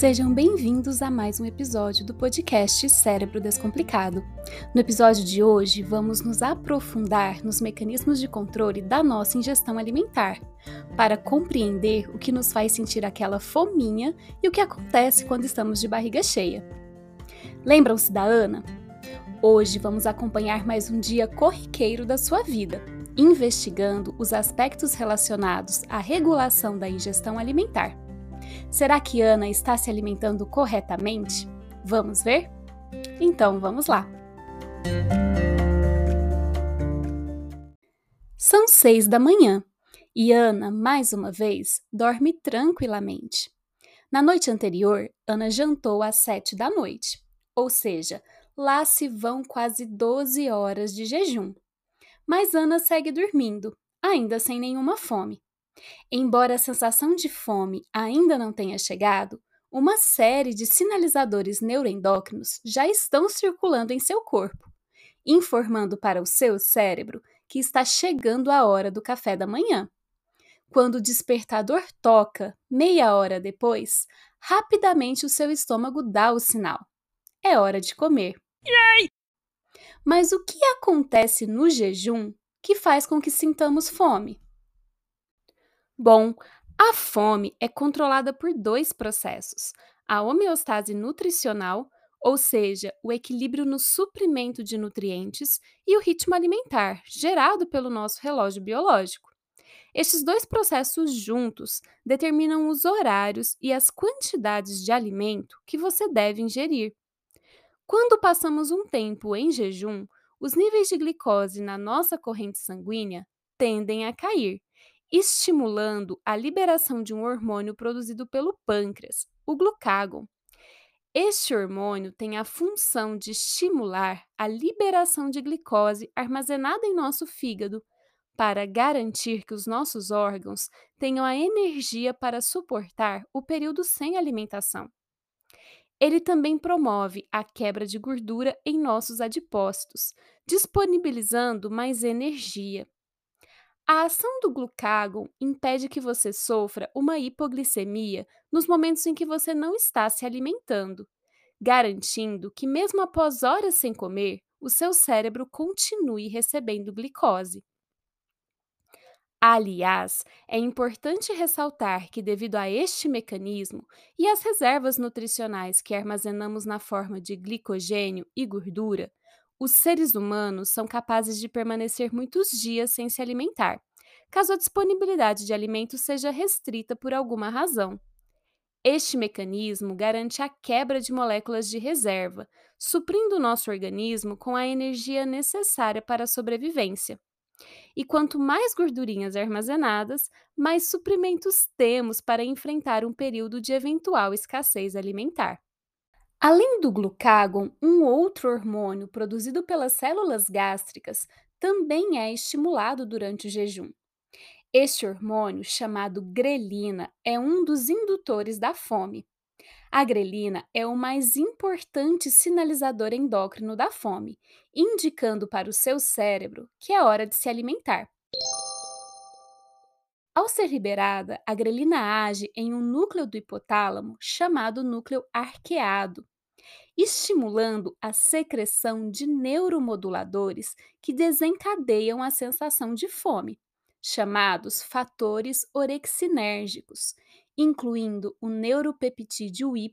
Sejam bem-vindos a mais um episódio do podcast Cérebro Descomplicado. No episódio de hoje, vamos nos aprofundar nos mecanismos de controle da nossa ingestão alimentar, para compreender o que nos faz sentir aquela fominha e o que acontece quando estamos de barriga cheia. Lembram-se da Ana? Hoje vamos acompanhar mais um dia corriqueiro da sua vida, investigando os aspectos relacionados à regulação da ingestão alimentar. Será que Ana está se alimentando corretamente? Vamos ver? Então vamos lá! São seis da manhã e Ana, mais uma vez, dorme tranquilamente. Na noite anterior, Ana jantou às sete da noite, ou seja, lá se vão quase 12 horas de jejum. Mas Ana segue dormindo, ainda sem nenhuma fome. Embora a sensação de fome ainda não tenha chegado, uma série de sinalizadores neuroendócrinos já estão circulando em seu corpo, informando para o seu cérebro que está chegando a hora do café da manhã. Quando o despertador toca, meia hora depois, rapidamente o seu estômago dá o sinal. É hora de comer. Yay! Mas o que acontece no jejum que faz com que sintamos fome? Bom, a fome é controlada por dois processos: a homeostase nutricional, ou seja, o equilíbrio no suprimento de nutrientes, e o ritmo alimentar, gerado pelo nosso relógio biológico. Estes dois processos juntos determinam os horários e as quantidades de alimento que você deve ingerir. Quando passamos um tempo em jejum, os níveis de glicose na nossa corrente sanguínea tendem a cair estimulando a liberação de um hormônio produzido pelo pâncreas, o glucagon. Este hormônio tem a função de estimular a liberação de glicose armazenada em nosso fígado, para garantir que os nossos órgãos tenham a energia para suportar o período sem alimentação. Ele também promove a quebra de gordura em nossos adipócitos, disponibilizando mais energia. A ação do glucagon impede que você sofra uma hipoglicemia nos momentos em que você não está se alimentando, garantindo que, mesmo após horas sem comer, o seu cérebro continue recebendo glicose. Aliás, é importante ressaltar que, devido a este mecanismo e às reservas nutricionais que armazenamos na forma de glicogênio e gordura, os seres humanos são capazes de permanecer muitos dias sem se alimentar, caso a disponibilidade de alimentos seja restrita por alguma razão. Este mecanismo garante a quebra de moléculas de reserva, suprindo o nosso organismo com a energia necessária para a sobrevivência. E quanto mais gordurinhas armazenadas, mais suprimentos temos para enfrentar um período de eventual escassez alimentar. Além do glucagon, um outro hormônio produzido pelas células gástricas também é estimulado durante o jejum. Este hormônio, chamado grelina, é um dos indutores da fome. A grelina é o mais importante sinalizador endócrino da fome, indicando para o seu cérebro que é hora de se alimentar. Ao ser liberada, a grelina age em um núcleo do hipotálamo chamado núcleo arqueado, estimulando a secreção de neuromoduladores que desencadeiam a sensação de fome, chamados fatores orexinérgicos, incluindo o neuropeptídeo Y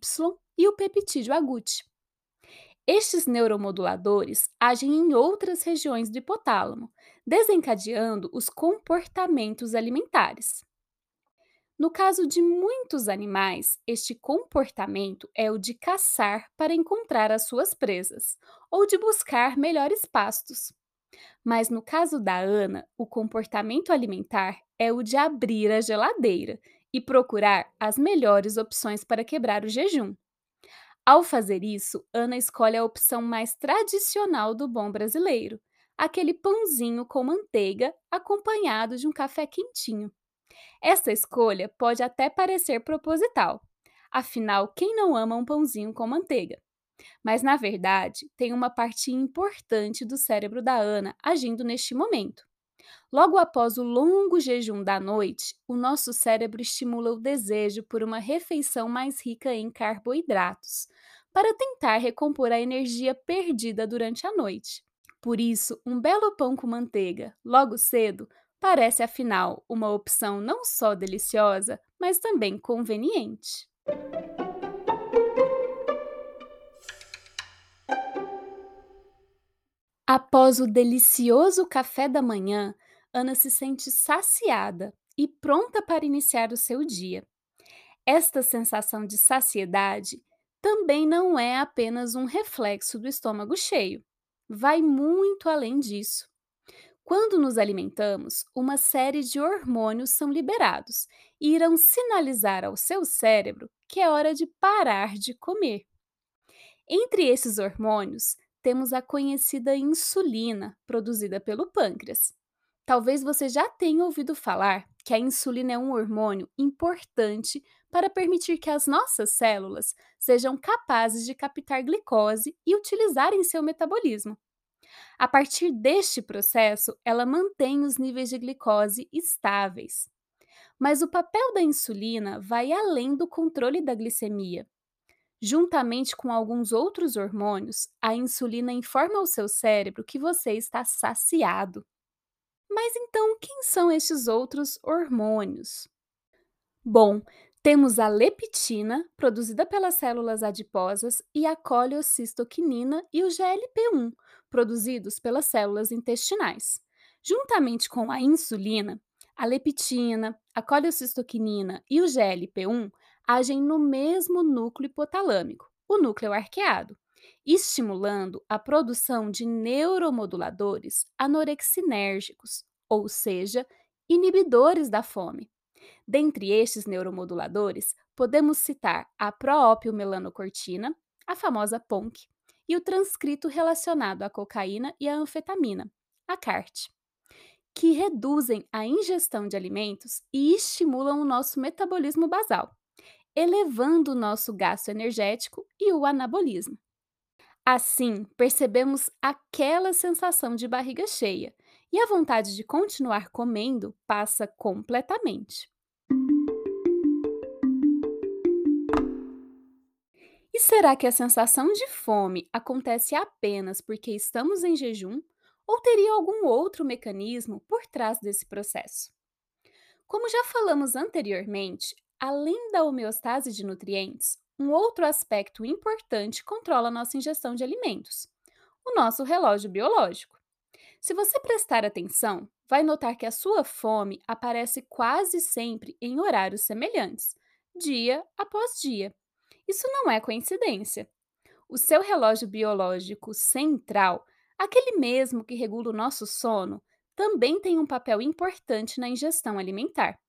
e o peptídeo AGUT. Estes neuromoduladores agem em outras regiões do hipotálamo, desencadeando os comportamentos alimentares. No caso de muitos animais, este comportamento é o de caçar para encontrar as suas presas ou de buscar melhores pastos. Mas no caso da Ana, o comportamento alimentar é o de abrir a geladeira e procurar as melhores opções para quebrar o jejum. Ao fazer isso, Ana escolhe a opção mais tradicional do bom brasileiro, aquele pãozinho com manteiga acompanhado de um café quentinho. Essa escolha pode até parecer proposital. Afinal, quem não ama um pãozinho com manteiga? Mas, na verdade, tem uma parte importante do cérebro da Ana agindo neste momento. Logo após o longo jejum da noite, o nosso cérebro estimula o desejo por uma refeição mais rica em carboidratos, para tentar recompor a energia perdida durante a noite. Por isso, um belo pão com manteiga, logo cedo, parece afinal uma opção não só deliciosa, mas também conveniente. Após o delicioso café da manhã, Ana se sente saciada e pronta para iniciar o seu dia. Esta sensação de saciedade também não é apenas um reflexo do estômago cheio. Vai muito além disso. Quando nos alimentamos, uma série de hormônios são liberados e irão sinalizar ao seu cérebro que é hora de parar de comer. Entre esses hormônios, temos a conhecida insulina, produzida pelo pâncreas. Talvez você já tenha ouvido falar que a insulina é um hormônio importante para permitir que as nossas células sejam capazes de captar glicose e utilizar em seu metabolismo. A partir deste processo, ela mantém os níveis de glicose estáveis. Mas o papel da insulina vai além do controle da glicemia. Juntamente com alguns outros hormônios, a insulina informa ao seu cérebro que você está saciado. Mas então, quem são estes outros hormônios? Bom, temos a leptina, produzida pelas células adiposas, e a coleocistoquinina e o GLP-1, produzidos pelas células intestinais. Juntamente com a insulina, a leptina, a coleocistoquinina e o GLP-1 agem no mesmo núcleo hipotalâmico, o núcleo arqueado, estimulando a produção de neuromoduladores anorexinérgicos, ou seja, inibidores da fome. Dentre estes neuromoduladores, podemos citar a proopiomelanocortina, a famosa PONC, e o transcrito relacionado à cocaína e à anfetamina, a CART, que reduzem a ingestão de alimentos e estimulam o nosso metabolismo basal, elevando o nosso gasto energético e o anabolismo. Assim, percebemos aquela sensação de barriga cheia e a vontade de continuar comendo passa completamente. E será que a sensação de fome acontece apenas porque estamos em jejum ou teria algum outro mecanismo por trás desse processo? Como já falamos anteriormente, além da homeostase de nutrientes, um outro aspecto importante controla nossa ingestão de alimentos: o nosso relógio biológico. Se você prestar atenção, vai notar que a sua fome aparece quase sempre em horários semelhantes, dia após dia. Isso não é coincidência. O seu relógio biológico central, aquele mesmo que regula o nosso sono, também tem um papel importante na ingestão alimentar.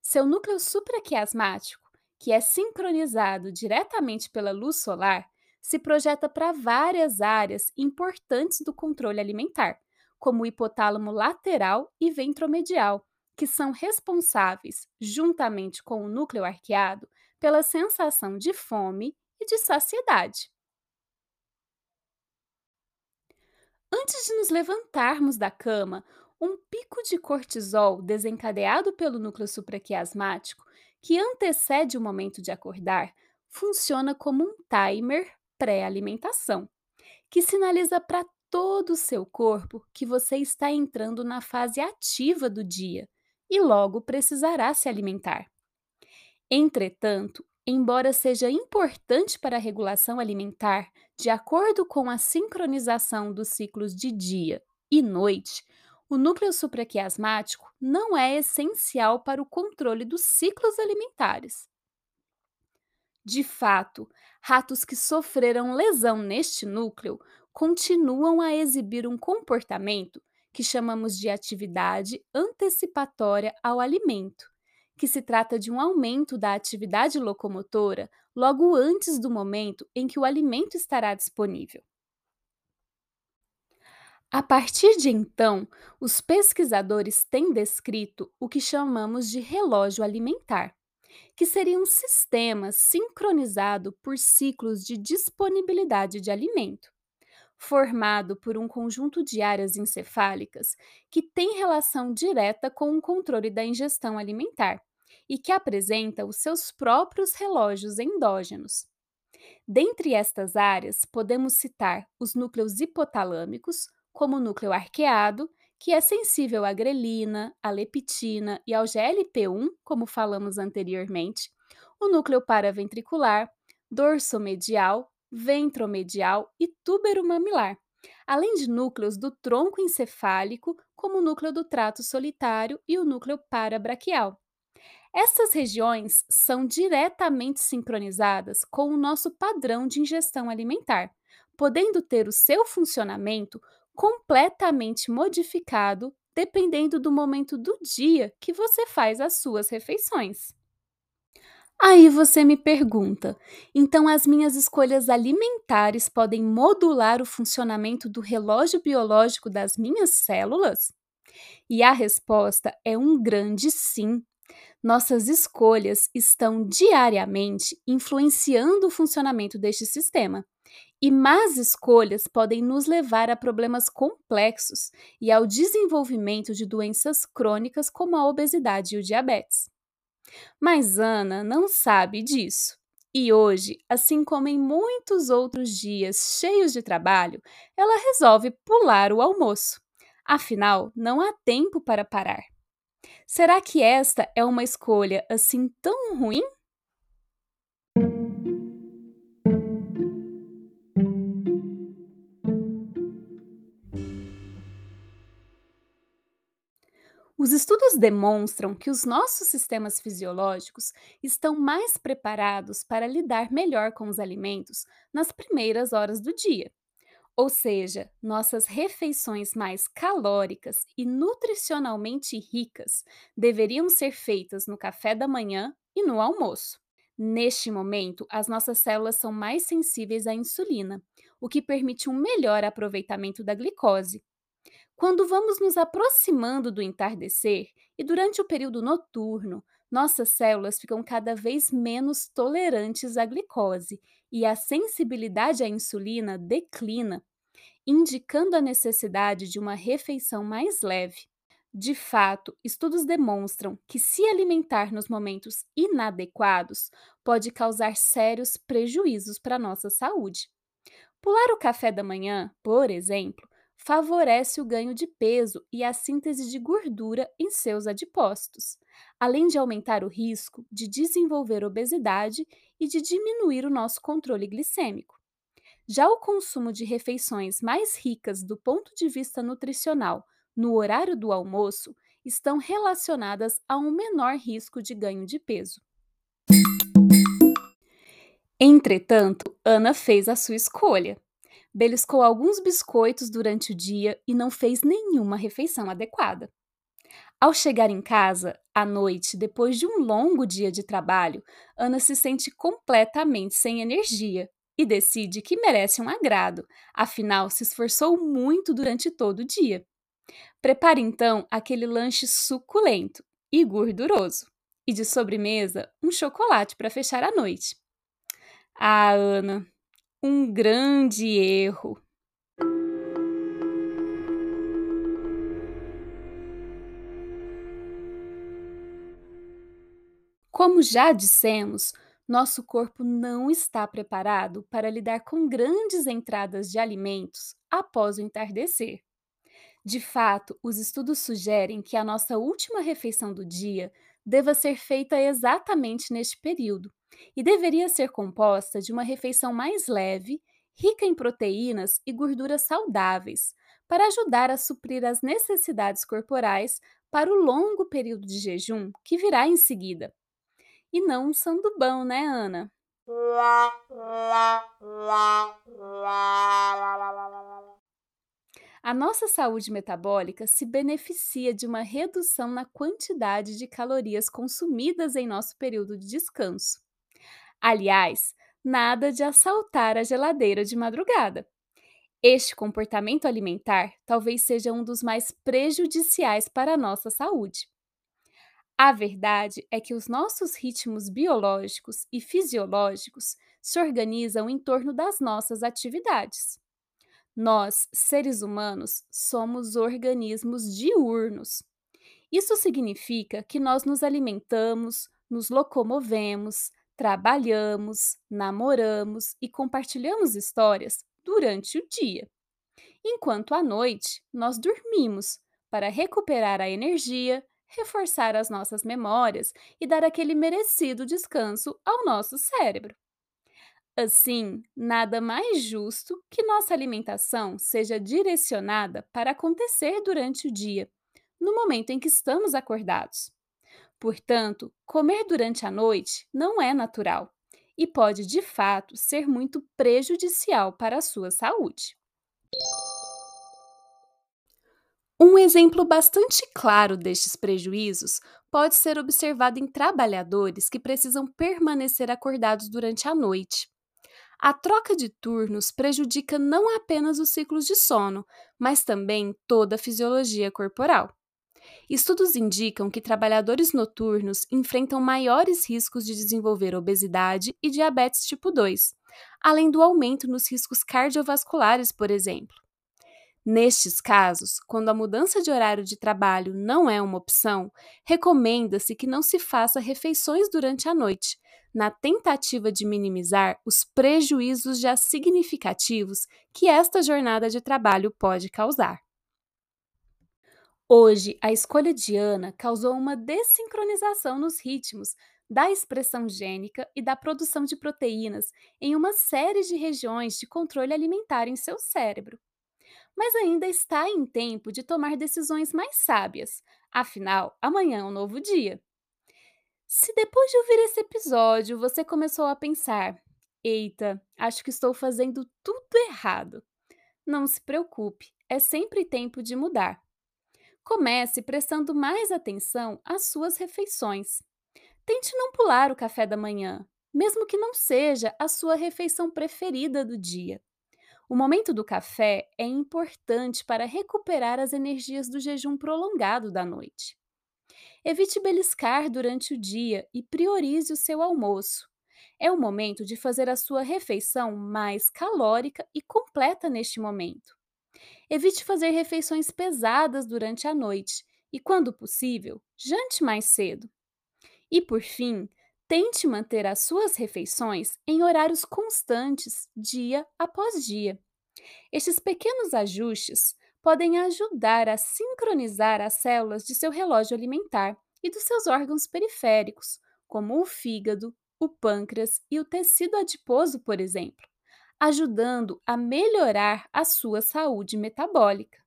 Seu núcleo supraquiasmático, que é sincronizado diretamente pela luz solar, se projeta para várias áreas importantes do controle alimentar, como o hipotálamo lateral e ventromedial, que são responsáveis, juntamente com o núcleo arqueado, pela sensação de fome e de saciedade. Antes de nos levantarmos da cama, um pico de cortisol desencadeado pelo núcleo supraquiasmático, que antecede o momento de acordar, funciona como um timer pré-alimentação, que sinaliza para todo o seu corpo que você está entrando na fase ativa do dia e logo precisará se alimentar. Entretanto, embora seja importante para a regulação alimentar, de acordo com a sincronização dos ciclos de dia e noite, o núcleo supraquiasmático não é essencial para o controle dos ciclos alimentares. De fato, ratos que sofreram lesão neste núcleo continuam a exibir um comportamento que chamamos de atividade antecipatória ao alimento, que se trata de um aumento da atividade locomotora logo antes do momento em que o alimento estará disponível. A partir de então, os pesquisadores têm descrito o que chamamos de relógio alimentar, que seria um sistema sincronizado por ciclos de disponibilidade de alimento. Formado por um conjunto de áreas encefálicas que tem relação direta com o controle da ingestão alimentar e que apresenta os seus próprios relógios endógenos. Dentre estas áreas, podemos citar os núcleos hipotalâmicos, como o núcleo arqueado, que é sensível à grelina, à leptina e ao GLP-1, como falamos anteriormente, o núcleo paraventricular, dorsomedial, ventromedial e túbero mamilar, além de núcleos do tronco encefálico, como o núcleo do trato solitário e o núcleo parabraquial. Essas regiões são diretamente sincronizadas com o nosso padrão de ingestão alimentar, podendo ter o seu funcionamento completamente modificado dependendo do momento do dia que você faz as suas refeições. Aí você me pergunta: então as minhas escolhas alimentares podem modular o funcionamento do relógio biológico das minhas células? E a resposta é um grande sim. Nossas escolhas estão diariamente influenciando o funcionamento deste sistema. E más escolhas podem nos levar a problemas complexos e ao desenvolvimento de doenças crônicas como a obesidade e o diabetes. Mas Ana não sabe disso. E hoje, assim como em muitos outros dias cheios de trabalho, ela resolve pular o almoço. Afinal, não há tempo para parar. Será que esta é uma escolha assim tão ruim? Os estudos demonstram que os nossos sistemas fisiológicos estão mais preparados para lidar melhor com os alimentos nas primeiras horas do dia. Ou seja, nossas refeições mais calóricas e nutricionalmente ricas deveriam ser feitas no café da manhã e no almoço. Neste momento, as nossas células são mais sensíveis à insulina, o que permite um melhor aproveitamento da glicose. Quando vamos nos aproximando do entardecer e durante o período noturno, nossas células ficam cada vez menos tolerantes à glicose e a sensibilidade à insulina declina, indicando a necessidade de uma refeição mais leve. De fato, estudos demonstram que se alimentar nos momentos inadequados pode causar sérios prejuízos para nossa saúde. Pular o café da manhã, por exemplo, favorece o ganho de peso e a síntese de gordura em seus adipócitos, além de aumentar o risco de desenvolver obesidade e de diminuir o nosso controle glicêmico. Já o consumo de refeições mais ricas do ponto de vista nutricional no horário do almoço estão relacionadas a um menor risco de ganho de peso. Entretanto, Ana fez a sua escolha. Beliscou alguns biscoitos durante o dia e não fez nenhuma refeição adequada. Ao chegar em casa, à noite, depois de um longo dia de trabalho, Ana se sente completamente sem energia e decide que merece um agrado, afinal, se esforçou muito durante todo o dia. Prepare então aquele lanche suculento e gorduroso, e de sobremesa, um chocolate para fechar a noite. Ah, Ana, um grande erro. Como já dissemos, nosso corpo não está preparado para lidar com grandes entradas de alimentos após o entardecer. De fato, os estudos sugerem que a nossa última refeição do dia deva ser feita exatamente neste período e deveria ser composta de uma refeição mais leve, rica em proteínas e gorduras saudáveis, para ajudar a suprir as necessidades corporais para o longo período de jejum que virá em seguida. E não um sandubão, né, Ana? A nossa saúde metabólica se beneficia de uma redução na quantidade de calorias consumidas em nosso período de descanso. Aliás, nada de assaltar a geladeira de madrugada. Este comportamento alimentar talvez seja um dos mais prejudiciais para a nossa saúde. A verdade é que os nossos ritmos biológicos e fisiológicos se organizam em torno das nossas atividades. Nós, seres humanos, somos organismos diurnos. Isso significa que nós nos alimentamos, nos locomovemos, trabalhamos, namoramos e compartilhamos histórias durante o dia. Enquanto à noite, nós dormimos para recuperar a energia, reforçar as nossas memórias e dar aquele merecido descanso ao nosso cérebro. Assim, nada mais justo que nossa alimentação seja direcionada para acontecer durante o dia, no momento em que estamos acordados. Portanto, comer durante a noite não é natural e pode, de fato, ser muito prejudicial para a sua saúde. Um exemplo bastante claro destes prejuízos pode ser observado em trabalhadores que precisam permanecer acordados durante a noite. A troca de turnos prejudica não apenas os ciclos de sono, mas também toda a fisiologia corporal. Estudos indicam que trabalhadores noturnos enfrentam maiores riscos de desenvolver obesidade e diabetes tipo 2, além do aumento nos riscos cardiovasculares, por exemplo. Nestes casos, quando a mudança de horário de trabalho não é uma opção, recomenda-se que não se faça refeições durante a noite, na tentativa de minimizar os prejuízos já significativos que esta jornada de trabalho pode causar. Hoje, a escolha de Ana causou uma desincronização nos ritmos da expressão gênica e da produção de proteínas em uma série de regiões de controle alimentar em seu cérebro mas ainda está em tempo de tomar decisões mais sábias. Afinal, amanhã é um novo dia. Se depois de ouvir esse episódio você começou a pensar: eita, acho que estou fazendo tudo errado. Não se preocupe, é sempre tempo de mudar. Comece prestando mais atenção às suas refeições. Tente não pular o café da manhã, mesmo que não seja a sua refeição preferida do dia. O momento do café é importante para recuperar as energias do jejum prolongado da noite. Evite beliscar durante o dia e priorize o seu almoço. É o momento de fazer a sua refeição mais calórica e completa neste momento. Evite fazer refeições pesadas durante a noite e, quando possível, jante mais cedo. E, por fim, Tente manter as suas refeições em horários constantes, dia após dia. Estes pequenos ajustes podem ajudar a sincronizar as células de seu relógio alimentar e dos seus órgãos periféricos, como o fígado, o pâncreas e o tecido adiposo, por exemplo, ajudando a melhorar a sua saúde metabólica.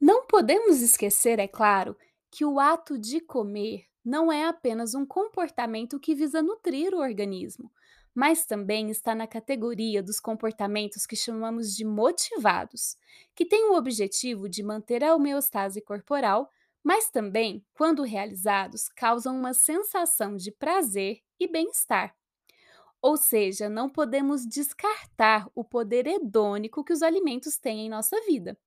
Não podemos esquecer, é claro, que o ato de comer não é apenas um comportamento que visa nutrir o organismo, mas também está na categoria dos comportamentos que chamamos de motivados, que têm o objetivo de manter a homeostase corporal, mas também, quando realizados, causam uma sensação de prazer e bem-estar. Ou seja, não podemos descartar o poder hedônico que os alimentos têm em nossa vida.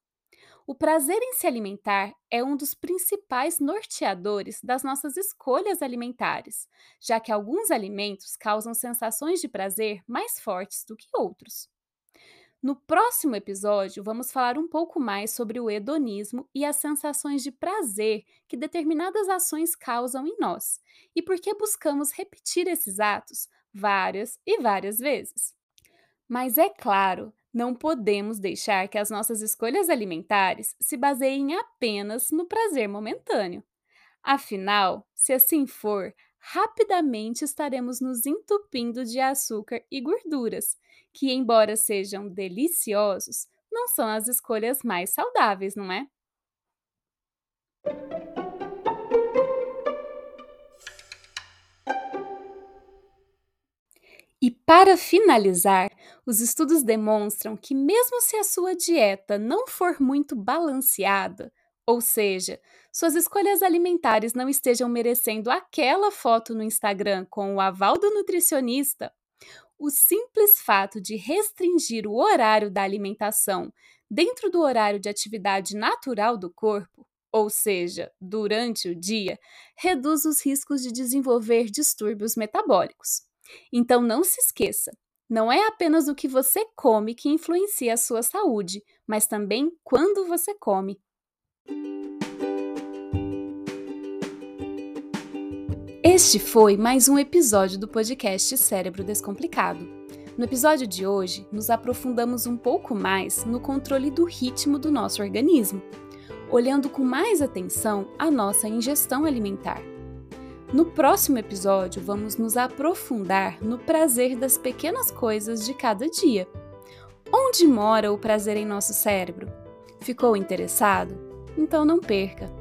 O prazer em se alimentar é um dos principais norteadores das nossas escolhas alimentares, já que alguns alimentos causam sensações de prazer mais fortes do que outros. No próximo episódio, vamos falar um pouco mais sobre o hedonismo e as sensações de prazer que determinadas ações causam em nós e por que buscamos repetir esses atos várias e várias vezes. Mas é claro, não podemos deixar que as nossas escolhas alimentares se baseiem apenas no prazer momentâneo. Afinal, se assim for, rapidamente estaremos nos entupindo de açúcar e gorduras, que, embora sejam deliciosos, não são as escolhas mais saudáveis, não é? E para finalizar, os estudos demonstram que, mesmo se a sua dieta não for muito balanceada, ou seja, suas escolhas alimentares não estejam merecendo aquela foto no Instagram com o aval do nutricionista, o simples fato de restringir o horário da alimentação dentro do horário de atividade natural do corpo, ou seja, durante o dia, reduz os riscos de desenvolver distúrbios metabólicos. Então não se esqueça, Não é apenas o que você come que influencia a sua saúde, mas também quando você come. Este foi mais um episódio do podcast Cérebro Descomplicado. No episódio de hoje, nos aprofundamos um pouco mais no controle do ritmo do nosso organismo, olhando com mais atenção a nossa ingestão alimentar. No próximo episódio, vamos nos aprofundar no prazer das pequenas coisas de cada dia. Onde mora o prazer em nosso cérebro? Ficou interessado? Então não perca!